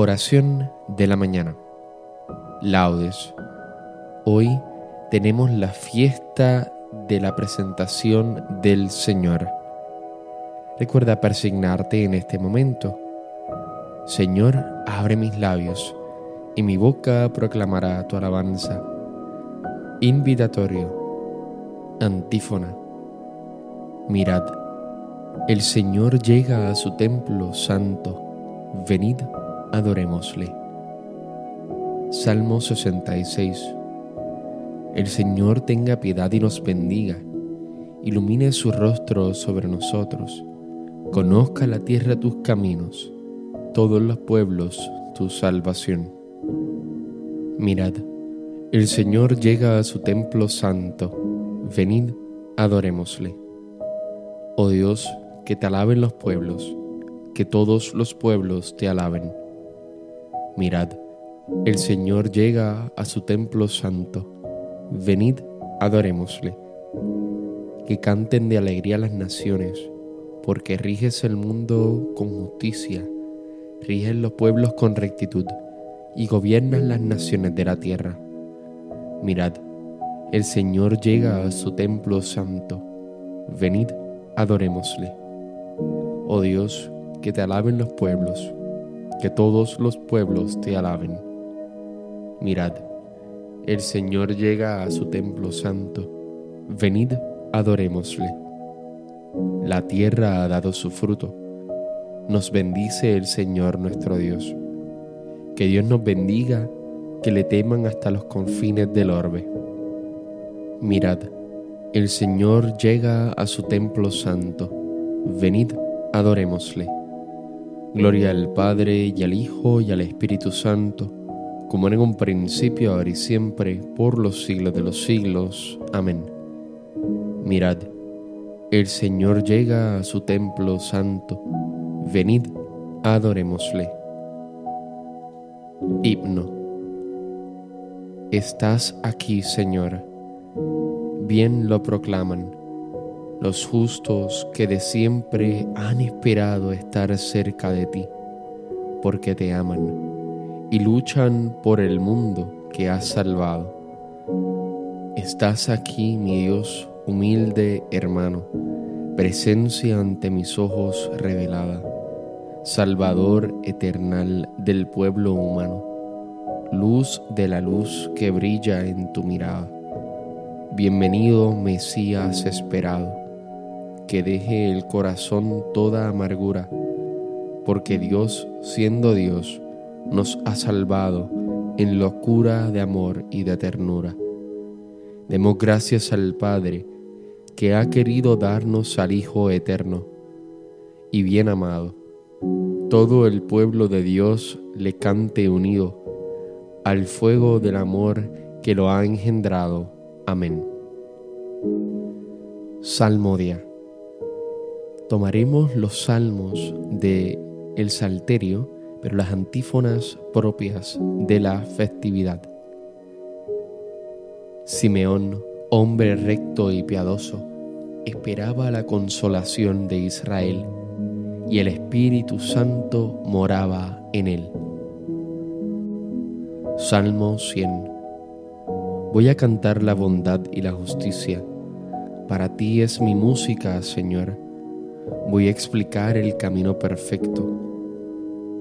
Oración de la mañana. Laudes. Hoy tenemos la fiesta de la presentación del Señor. Recuerda persignarte en este momento. Señor, abre mis labios y mi boca proclamará tu alabanza. Invitatorio. Antífona. Mirad, el Señor llega a su templo santo. Venid adorémosle. Salmo 66. El Señor tenga piedad y nos bendiga, ilumine su rostro sobre nosotros, conozca la tierra tus caminos, todos los pueblos tu salvación. Mirad, el Señor llega a su templo santo, venid, adorémosle. Oh Dios, que te alaben los pueblos, que todos los pueblos te alaben Mirad, el Señor llega a su templo santo. Venid, adorémosle. Que canten de alegría las naciones, porque riges el mundo con justicia, riges los pueblos con rectitud, y gobiernas las naciones de la tierra. Mirad, el Señor llega a su templo santo. Venid, adorémosle. Oh Dios, que te alaben los pueblos que todos los pueblos te alaben. Mirad, el Señor llega a su templo santo, venid, adorémosle. La tierra ha dado su fruto, nos bendice el Señor nuestro Dios. Que Dios nos bendiga, que le teman hasta los confines del orbe. Mirad, el Señor llega a su templo santo, venid, adorémosle. Gloria al Padre y al Hijo y al Espíritu Santo, como era en un principio, ahora y siempre, por los siglos de los siglos. Amén. Mirad, el Señor llega a su templo santo. Venid, adorémosle. Himno. Estás aquí, Señor. Bien lo proclaman los justos que de siempre han esperado estar cerca de ti, porque te aman y luchan por el mundo que has salvado. Estás aquí, mi Dios, humilde hermano, presencia ante mis ojos revelada, Salvador eternal del pueblo humano, luz de la luz que brilla en tu mirada. Bienvenido Mesías esperado que deje el corazón toda amargura, porque Dios, siendo Dios, nos ha salvado en locura de amor y de ternura. Demos gracias al Padre, que ha querido darnos al Hijo eterno y bien amado. Todo el pueblo de Dios le cante unido al fuego del amor que lo ha engendrado. Amén. Salmodia tomaremos los salmos de el salterio, pero las antífonas propias de la festividad. Simeón, hombre recto y piadoso, esperaba la consolación de Israel y el Espíritu Santo moraba en él. Salmo 100 Voy a cantar la bondad y la justicia. Para ti es mi música, Señor voy a explicar el camino perfecto.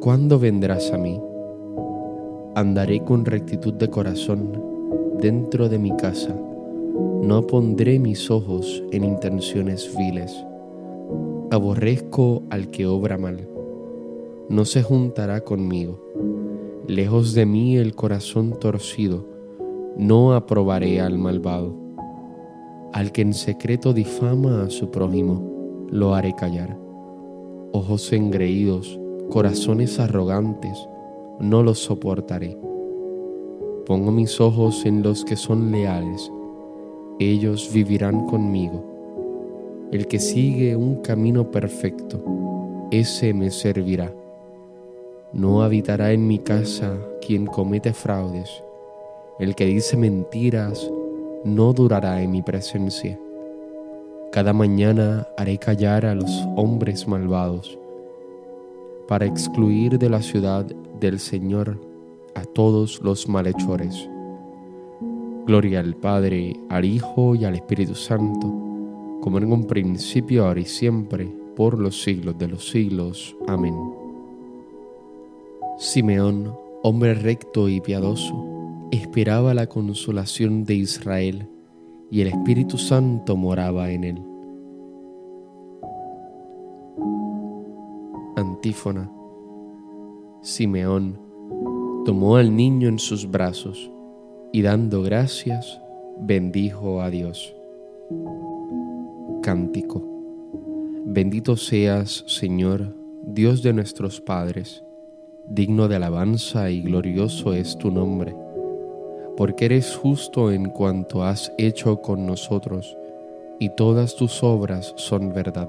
¿Cuándo vendrás a mí? Andaré con rectitud de corazón dentro de mi casa. No pondré mis ojos en intenciones viles. Aborrezco al que obra mal. No se juntará conmigo. Lejos de mí el corazón torcido. no aprobaré al malvado. Al que en secreto difama a su prójimo, lo haré callar. Ojos engreídos, corazones arrogantes, no los soportaré. Pongo mis ojos en los que son leales, ellos vivirán conmigo. El que sigue un camino perfecto, ese me servirá. No habitará en mi casa quien comete fraudes el que dice mentiras no durará en mi presencia. Cada mañana haré callar a los hombres malvados para excluir de la ciudad del Señor a todos los malhechores. Gloria al Padre, al Hijo y al Espíritu Santo, como en un principio, ahora y siempre, por los siglos de los siglos. Amén. Simeón, hombre recto y piadoso, esperaba la consolación de Israel y el Espíritu Santo moraba en él. Simeón tomó al niño en sus brazos y dando gracias bendijo a Dios. Cántico. Bendito seas, Señor, Dios de nuestros padres, digno de alabanza y glorioso es tu nombre porque eres justo en cuanto has hecho con nosotros, y todas tus obras son verdad,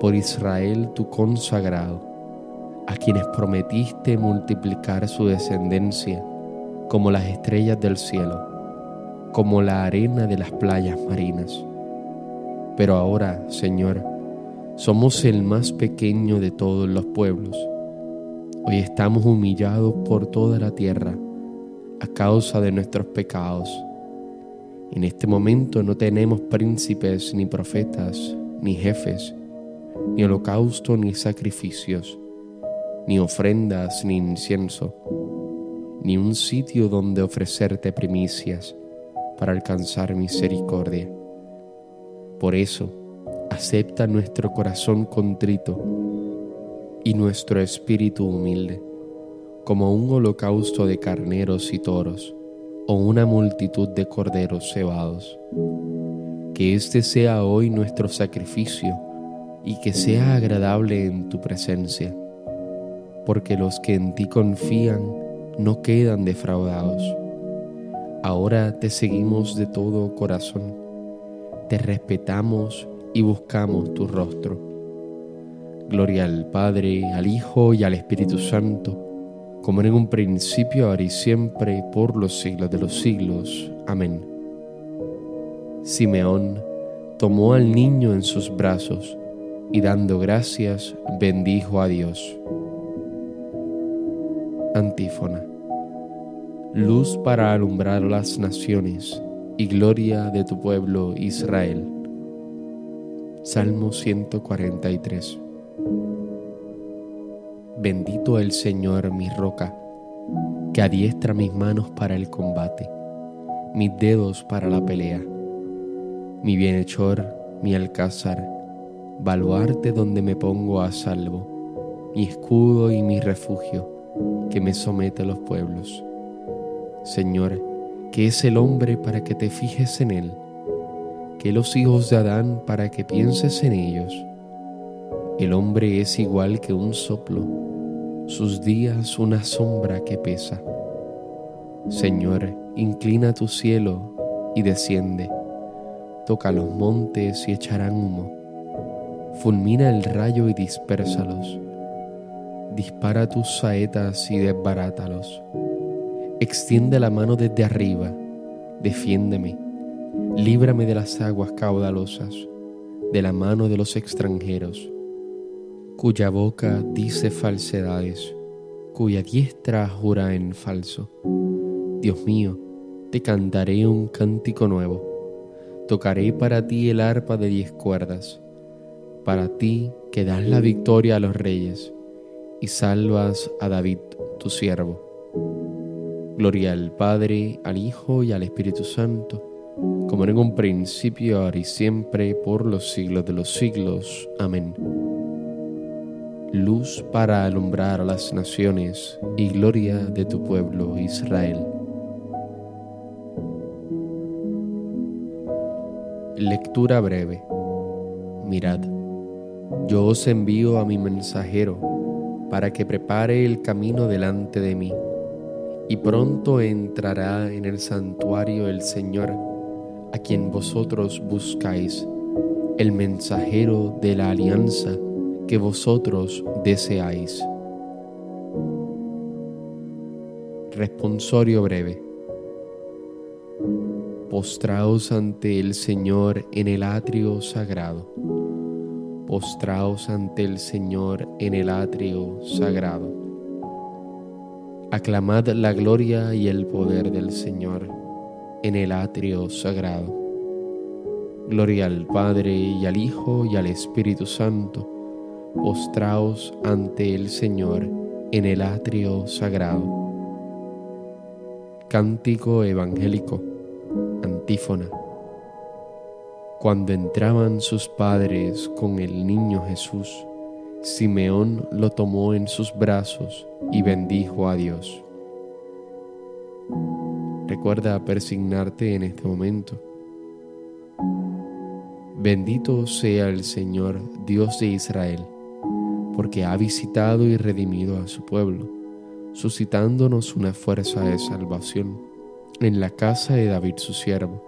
por Israel tu consagrado, a quienes prometiste multiplicar su descendencia como las estrellas del cielo, como la arena de las playas marinas. Pero ahora, Señor, somos el más pequeño de todos los pueblos. Hoy estamos humillados por toda la tierra a causa de nuestros pecados. En este momento no tenemos príncipes, ni profetas, ni jefes, ni holocausto, ni sacrificios, ni ofrendas, ni incienso, ni un sitio donde ofrecerte primicias para alcanzar misericordia. Por eso, acepta nuestro corazón contrito y nuestro espíritu humilde como un holocausto de carneros y toros, o una multitud de corderos cebados. Que este sea hoy nuestro sacrificio y que sea agradable en tu presencia, porque los que en ti confían no quedan defraudados. Ahora te seguimos de todo corazón, te respetamos y buscamos tu rostro. Gloria al Padre, al Hijo y al Espíritu Santo como en un principio, ahora y siempre, por los siglos de los siglos. Amén. Simeón tomó al niño en sus brazos y dando gracias bendijo a Dios. Antífona. Luz para alumbrar las naciones y gloria de tu pueblo Israel. Salmo 143. Bendito el Señor mi roca, que adiestra mis manos para el combate, mis dedos para la pelea, mi bienhechor, mi alcázar, baluarte donde me pongo a salvo, mi escudo y mi refugio, que me somete a los pueblos. Señor, que es el hombre para que te fijes en él, que los hijos de Adán para que pienses en ellos. El hombre es igual que un soplo sus días una sombra que pesa. Señor, inclina tu cielo y desciende, toca los montes y echarán humo, fulmina el rayo y dispérsalos, dispara tus saetas y desbarátalos, extiende la mano desde arriba, defiéndeme, líbrame de las aguas caudalosas, de la mano de los extranjeros cuya boca dice falsedades, cuya diestra jura en falso. Dios mío, te cantaré un cántico nuevo. Tocaré para ti el arpa de diez cuerdas, para ti que das la victoria a los reyes y salvas a David, tu siervo. Gloria al Padre, al Hijo y al Espíritu Santo, como en un principio, ahora y siempre, por los siglos de los siglos. Amén. Luz para alumbrar a las naciones y gloria de tu pueblo Israel. Lectura breve. Mirad, yo os envío a mi mensajero para que prepare el camino delante de mí, y pronto entrará en el santuario el Señor, a quien vosotros buscáis, el mensajero de la alianza que vosotros deseáis. Responsorio breve postraos ante el Señor en el atrio sagrado. Postraos ante el Señor en el atrio sagrado. Aclamad la gloria y el poder del Señor en el atrio sagrado. Gloria al Padre y al Hijo y al Espíritu Santo. Postraos ante el Señor en el atrio sagrado. Cántico Evangélico Antífona. Cuando entraban sus padres con el niño Jesús, Simeón lo tomó en sus brazos y bendijo a Dios. Recuerda persignarte en este momento. Bendito sea el Señor, Dios de Israel, porque ha visitado y redimido a su pueblo, suscitándonos una fuerza de salvación en la casa de David su siervo,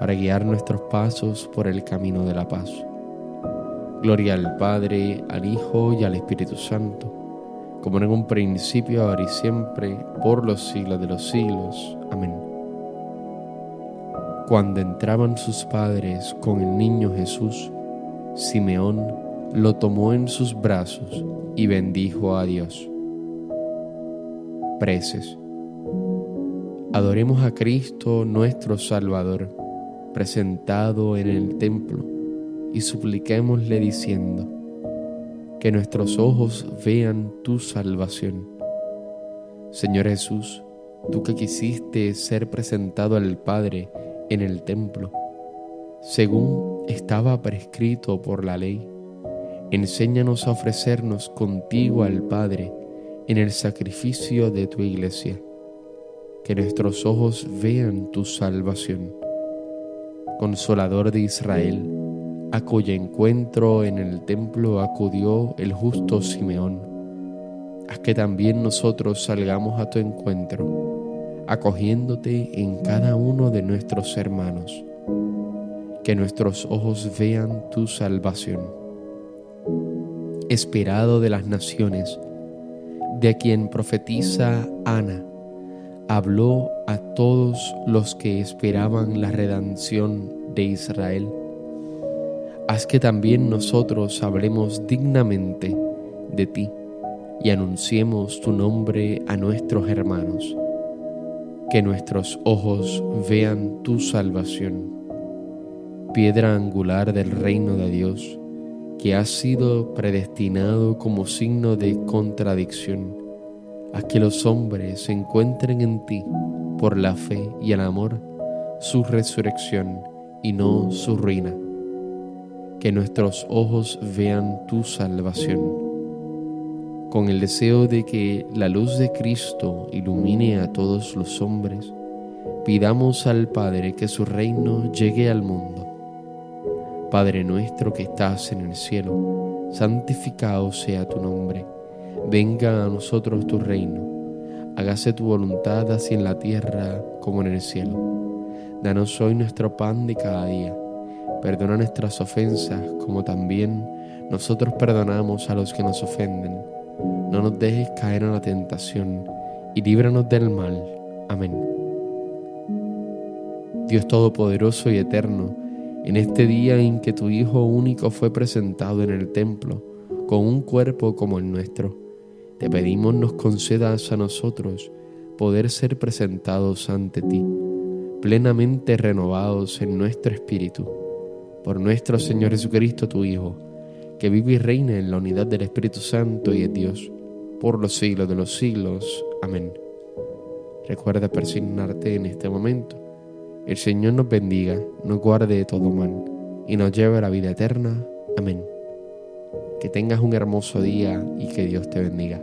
para guiar nuestros pasos por el camino de la paz. Gloria al Padre, al Hijo y al Espíritu Santo, como en un principio, ahora y siempre, por los siglos de los siglos. Amén. Cuando entraban sus padres con el niño Jesús, Simeón lo tomó en sus brazos y bendijo a Dios. Preces. Adoremos a Cristo nuestro Salvador, presentado en el templo, y supliquémosle diciendo, que nuestros ojos vean tu salvación. Señor Jesús, tú que quisiste ser presentado al Padre en el templo, según estaba prescrito por la ley, enséñanos a ofrecernos contigo al Padre en el sacrificio de tu iglesia que nuestros ojos vean tu salvación. Consolador de Israel, a cuyo encuentro en el templo acudió el justo Simeón, haz que también nosotros salgamos a tu encuentro, acogiéndote en cada uno de nuestros hermanos, que nuestros ojos vean tu salvación. Esperado de las naciones, de quien profetiza Ana, habló a todos los que esperaban la redención de Israel. Haz que también nosotros hablemos dignamente de ti y anunciemos tu nombre a nuestros hermanos. Que nuestros ojos vean tu salvación, piedra angular del reino de Dios, que ha sido predestinado como signo de contradicción Haz que los hombres encuentren en ti por la fe y el amor su resurrección y no su ruina. Que nuestros ojos vean tu salvación. Con el deseo de que la luz de Cristo ilumine a todos los hombres, pidamos al Padre que su reino llegue al mundo. Padre nuestro que estás en el cielo, santificado sea tu nombre Venga a nosotros tu reino, hágase tu voluntad así en la tierra como en el cielo. Danos hoy nuestro pan de cada día. Perdona nuestras ofensas como también nosotros perdonamos a los que nos ofenden. No nos dejes caer en la tentación y líbranos del mal. Amén. Dios Todopoderoso y Eterno, en este día en que tu Hijo único fue presentado en el templo, con un cuerpo como el nuestro, te pedimos nos concedas a nosotros poder ser presentados ante ti, plenamente renovados en nuestro espíritu, por nuestro Señor Jesucristo, tu Hijo, que vive y reina en la unidad del Espíritu Santo y es Dios, por los siglos de los siglos. Amén. Recuerda persignarte en este momento. El Señor nos bendiga, nos guarde de todo mal y nos lleve a la vida eterna. Amén. Que tengas un hermoso día y que Dios te bendiga.